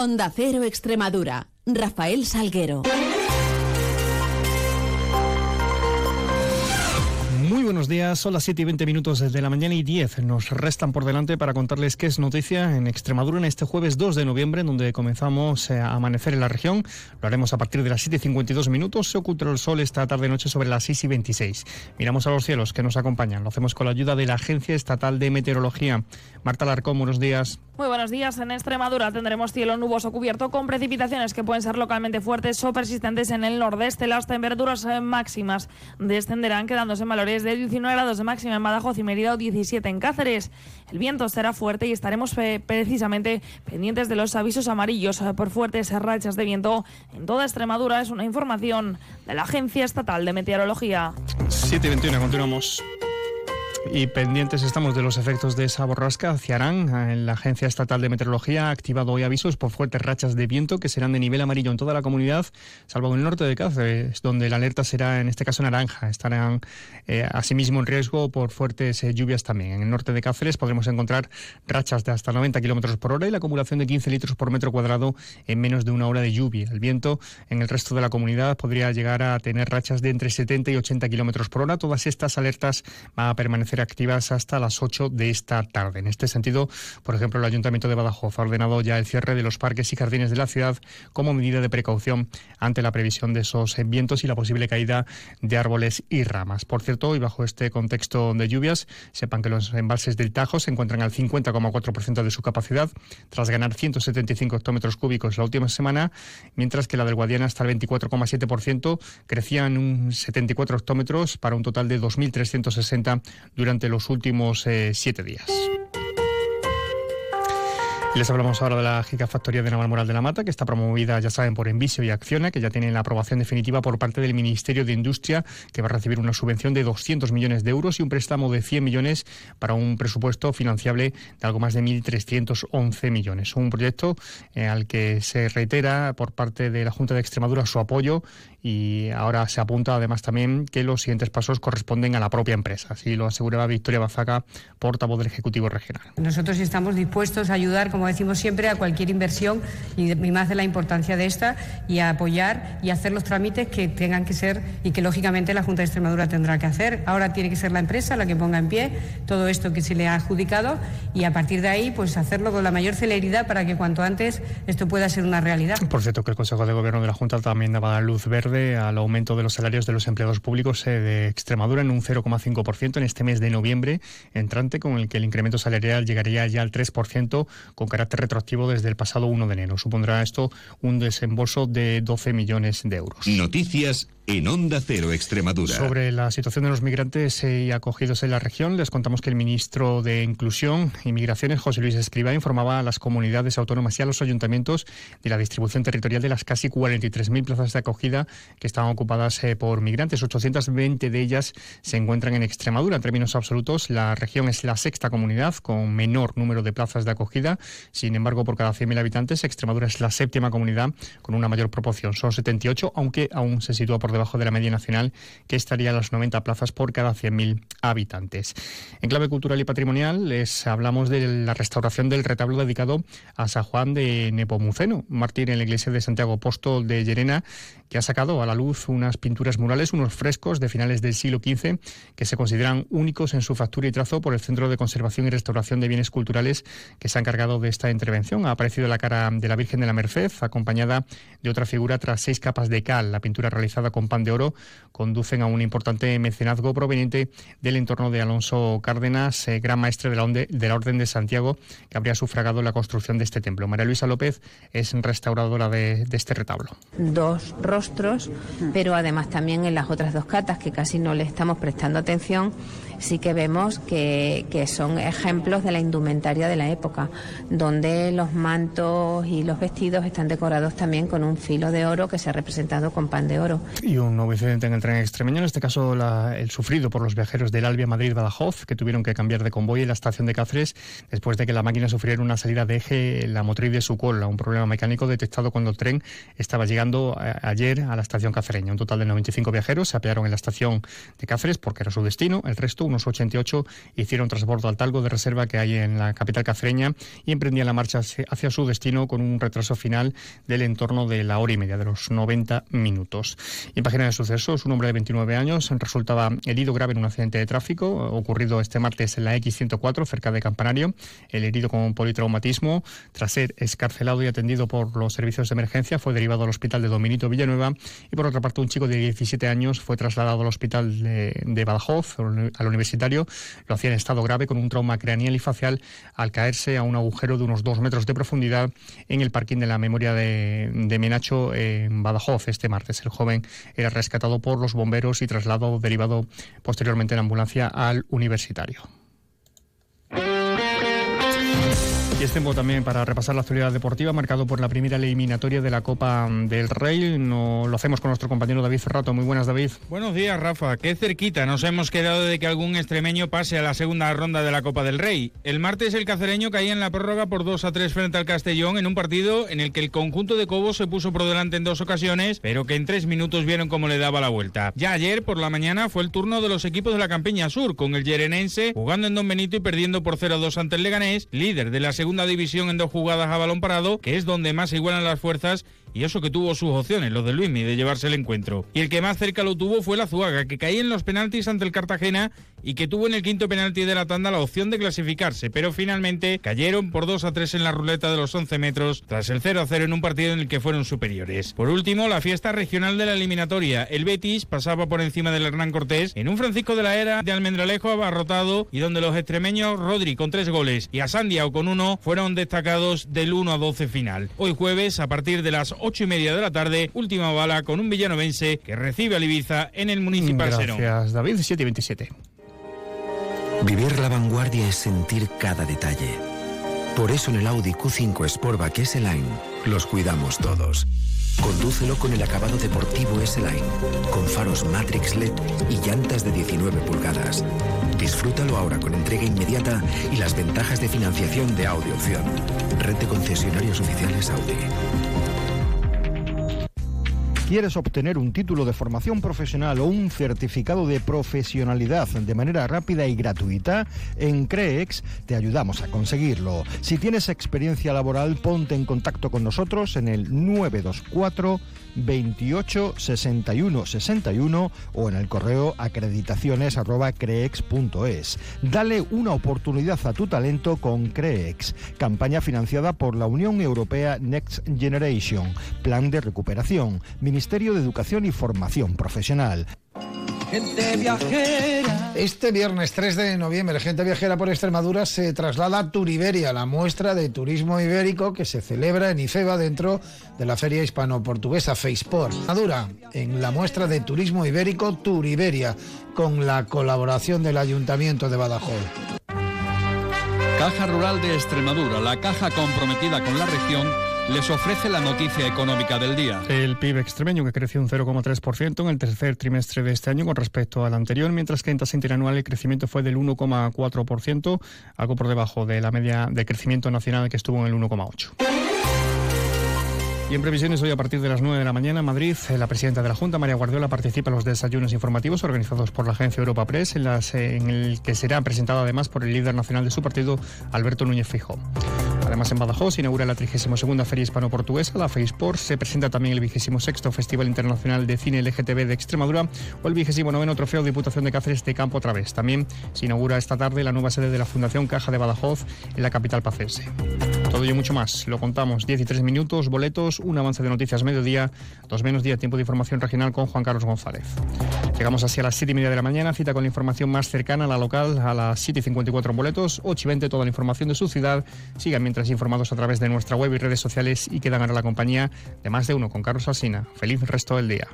Onda Cero Extremadura. Rafael Salguero. Buenos días, son las 7 y 20 minutos desde la mañana y 10. Nos restan por delante para contarles qué es noticia en Extremadura en este jueves 2 de noviembre, donde comenzamos eh, a amanecer en la región. Lo haremos a partir de las 7 y 52 minutos. Se oculta el sol esta tarde-noche sobre las 6 y 26. Miramos a los cielos que nos acompañan. Lo hacemos con la ayuda de la Agencia Estatal de Meteorología. Marta Larcón, buenos días. Muy buenos días. En Extremadura tendremos cielo nuboso cubierto con precipitaciones que pueden ser localmente fuertes o persistentes en el nordeste. Las temperaturas eh, máximas descenderán quedándose en valores de 19 grados de máxima en Badajoz y Mérida o 17 en Cáceres. El viento será fuerte y estaremos eh, precisamente pendientes de los avisos amarillos eh, por fuertes rachas de viento en toda Extremadura. Es una información de la Agencia Estatal de Meteorología. 7.21, continuamos. Y pendientes estamos de los efectos de esa borrasca hacia Arán. La Agencia Estatal de Meteorología ha activado hoy avisos por fuertes rachas de viento que serán de nivel amarillo en toda la comunidad, salvo en el norte de Cáceres, donde la alerta será en este caso naranja. Estarán eh, asimismo en riesgo por fuertes eh, lluvias también. En el norte de Cáceres podremos encontrar rachas de hasta 90 kilómetros por hora y la acumulación de 15 litros por metro cuadrado en menos de una hora de lluvia. El viento en el resto de la comunidad podría llegar a tener rachas de entre 70 y 80 kilómetros por hora. Todas estas alertas van a permanecer activas hasta las 8 de esta tarde. En este sentido, por ejemplo, el Ayuntamiento de Badajoz ha ordenado ya el cierre de los parques y jardines de la ciudad como medida de precaución ante la previsión de esos vientos y la posible caída de árboles y ramas. Por cierto, y bajo este contexto de lluvias, sepan que los embalses del Tajo se encuentran al 50,4% de su capacidad, tras ganar 175 hectómetros cúbicos la última semana, mientras que la del Guadiana hasta el 24,7%, crecía en un 74 hectómetros para un total de 2.360 durante los últimos eh, siete días. Les hablamos ahora de la Gigafactoría de Navalmoral de la Mata, que está promovida, ya saben, por Envisio y Acciona, que ya tiene la aprobación definitiva por parte del Ministerio de Industria, que va a recibir una subvención de 200 millones de euros y un préstamo de 100 millones para un presupuesto financiable de algo más de 1.311 millones. Un proyecto eh, al que se reitera por parte de la Junta de Extremadura su apoyo y ahora se apunta además también que los siguientes pasos corresponden a la propia empresa. Así lo aseguraba Victoria Bazaca, portavoz del Ejecutivo Regional. Nosotros estamos dispuestos a ayudar, como decimos siempre, a cualquier inversión y más de la importancia de esta y a apoyar y hacer los trámites que tengan que ser y que lógicamente la Junta de Extremadura tendrá que hacer. Ahora tiene que ser la empresa la que ponga en pie todo esto que se le ha adjudicado y a partir de ahí pues hacerlo con la mayor celeridad para que cuanto antes esto pueda ser una realidad. Por cierto que el Consejo de Gobierno de la Junta también daba luz verde al aumento de los salarios de los empleados públicos eh, de Extremadura en un 0,5% en este mes de noviembre entrante, con el que el incremento salarial llegaría ya al 3% con carácter retroactivo desde el pasado 1 de enero. Supondrá esto un desembolso de 12 millones de euros. Noticias en Onda Cero Extremadura. Sobre la situación de los migrantes eh, y acogidos en la región, les contamos que el ministro de Inclusión y Migraciones, José Luis Escriba, informaba a las comunidades autónomas y a los ayuntamientos de la distribución territorial de las casi 43.000 plazas de acogida que estaban ocupadas eh, por migrantes. 820 de ellas se encuentran en Extremadura. En términos absolutos, la región es la sexta comunidad con menor número de plazas de acogida. Sin embargo, por cada 100.000 habitantes, Extremadura es la séptima comunidad con una mayor proporción. Son 78, aunque aún se sitúa por debajo de la media nacional, que estaría a las 90 plazas por cada 100.000 habitantes. En clave cultural y patrimonial, les hablamos de la restauración del retablo dedicado a San Juan de Nepomuceno, mártir en la iglesia de Santiago Apóstol de Llerena, que ha sacado a la luz unas pinturas murales, unos frescos de finales del siglo XV que se consideran únicos en su factura y trazo por el Centro de Conservación y Restauración de Bienes Culturales que se ha encargado de esta intervención. Ha aparecido la cara de la Virgen de la Merced, acompañada de otra figura tras seis capas de cal. La pintura realizada con pan de oro conducen a un importante mecenazgo proveniente del entorno de Alonso Cárdenas, eh, gran maestre de la, de la Orden de Santiago, que habría sufragado la construcción de este templo. María Luisa López es restauradora de, de este retablo. Dos rostros, pero además también en las otras dos catas, que casi no le estamos prestando atención, sí que vemos que, que, son ejemplos de la indumentaria de la época, donde los mantos y los vestidos están decorados también con un filo de oro que se ha representado con pan de oro. Y un nuevo incidente en el tren extremeño, en este caso el sufrido por los viajeros del Albia Madrid-Badajoz, que tuvieron que cambiar de convoy en la estación de Cáceres después de que la máquina sufriera una salida de eje en la motriz de su cola, un problema mecánico detectado cuando el tren estaba llegando a, ayer a la estación cacereña. Un total de 95 viajeros se apearon en la estación de Cáceres porque era su destino, el resto unos 88, hicieron transbordo al talgo de reserva que hay en la capital cacereña y emprendían la marcha hacia su destino con un retraso final del entorno de la hora y media, de los 90 minutos. Y en página de sucesos, un hombre de 29 años resultaba herido grave en un accidente de tráfico ocurrido este martes en la X104 cerca de Campanario. El herido con politraumatismo, tras ser escarcelado y atendido por los servicios de emergencia, fue derivado al hospital de Dominito Villanueva y por otra parte un chico de 17 años fue trasladado al hospital de, Badajoz, al universitario. Lo hacía en estado grave con un trauma craneal y facial al caerse a un agujero de unos dos metros de profundidad en el parking de la memoria de, de Menacho en Badajoz este martes. El joven era rescatado por los bomberos y trasladado derivado posteriormente en ambulancia al universitario. Y es tiempo también para repasar la actualidad deportiva, marcado por la primera eliminatoria de la Copa del Rey. No, lo hacemos con nuestro compañero David Ferrato. Muy buenas, David. Buenos días, Rafa. Qué cerquita nos hemos quedado de que algún extremeño pase a la segunda ronda de la Copa del Rey. El martes el cacereño caía en la prórroga por 2 a 3 frente al Castellón en un partido en el que el conjunto de Cobos se puso por delante en dos ocasiones, pero que en tres minutos vieron cómo le daba la vuelta. Ya ayer por la mañana fue el turno de los equipos de la Campeña Sur, con el Yerenense jugando en Don Benito y perdiendo por 0 a 2 ante el Leganés, líder de la segunda segunda división en dos jugadas a balón parado, que es donde más igualan las fuerzas y eso que tuvo sus opciones, los de Luismi, de llevarse el encuentro. Y el que más cerca lo tuvo fue la Zuaga, que caía en los penaltis ante el Cartagena y que tuvo en el quinto penalti de la tanda la opción de clasificarse, pero finalmente cayeron por 2 a 3 en la ruleta de los 11 metros, tras el 0 a 0 en un partido en el que fueron superiores. Por último, la fiesta regional de la eliminatoria. El Betis pasaba por encima del Hernán Cortés en un Francisco de la Era de Almendralejo abarrotado y donde los extremeños Rodri con tres goles y a Sandiao con uno fueron destacados del 1 a 12 final. Hoy jueves, a partir de las 8 y media de la tarde, última bala con un villanovense que recibe a Ibiza en el Municipal Gracias, David, 7 y 27. Vivir la vanguardia es sentir cada detalle. Por eso en el Audi Q5 Sportback S-Line los cuidamos todos. Condúcelo con el acabado deportivo S-Line, con faros Matrix LED y llantas de 19 pulgadas. Disfrútalo ahora con entrega inmediata y las ventajas de financiación de Audi Opción. Red de concesionarios oficiales Audi. ¿Quieres obtener un título de formación profesional o un certificado de profesionalidad de manera rápida y gratuita? En CREEX te ayudamos a conseguirlo. Si tienes experiencia laboral, ponte en contacto con nosotros en el 924 28 61 61 o en el correo acreditaciones creex.es. Dale una oportunidad a tu talento con Creex, campaña financiada por la Unión Europea Next Generation, Plan de Recuperación, Ministerio de Educación y Formación Profesional. Gente viajera. Este viernes 3 de noviembre, Gente Viajera por Extremadura se traslada a Turiberia, la muestra de turismo ibérico que se celebra en Ifeba dentro de la Feria Hispano-Portuguesa FacePort. Extremadura, en la muestra de turismo ibérico Turiberia, con la colaboración del Ayuntamiento de Badajoz. Caja Rural de Extremadura, la caja comprometida con la región les ofrece la noticia económica del día. El PIB extremeño que creció un 0,3% en el tercer trimestre de este año con respecto al anterior, mientras que en tasa interanual el crecimiento fue del 1,4%, algo por debajo de la media de crecimiento nacional que estuvo en el 1,8%. Y en previsiones, hoy a partir de las 9 de la mañana en Madrid, eh, la presidenta de la Junta, María Guardiola, participa en los desayunos informativos organizados por la agencia Europa Press, en, las, eh, en el que será presentado además por el líder nacional de su partido, Alberto Núñez Fijo. Además, en Badajoz se inaugura la 32 Feria Hispano-Portuguesa, la FEISPOR. Se presenta también el 26 Festival Internacional de Cine LGTB de Extremadura o el 29 Trofeo Diputación de Cáceres de Campo otra vez. También se inaugura esta tarde la nueva sede de la Fundación Caja de Badajoz en la capital pacense. Todo y mucho más. Lo contamos. 10 y 3 minutos, boletos, un avance de noticias mediodía, dos menos día, tiempo de información regional con Juan Carlos González. Llegamos así a las 7 y media de la mañana, cita con la información más cercana a la local a las 7 y 54 boletos, 8 y 20 toda la información de su ciudad. Sigan mientras informados a través de nuestra web y redes sociales y quedan ahora la compañía de más de uno con Carlos Alsina. Feliz resto del día.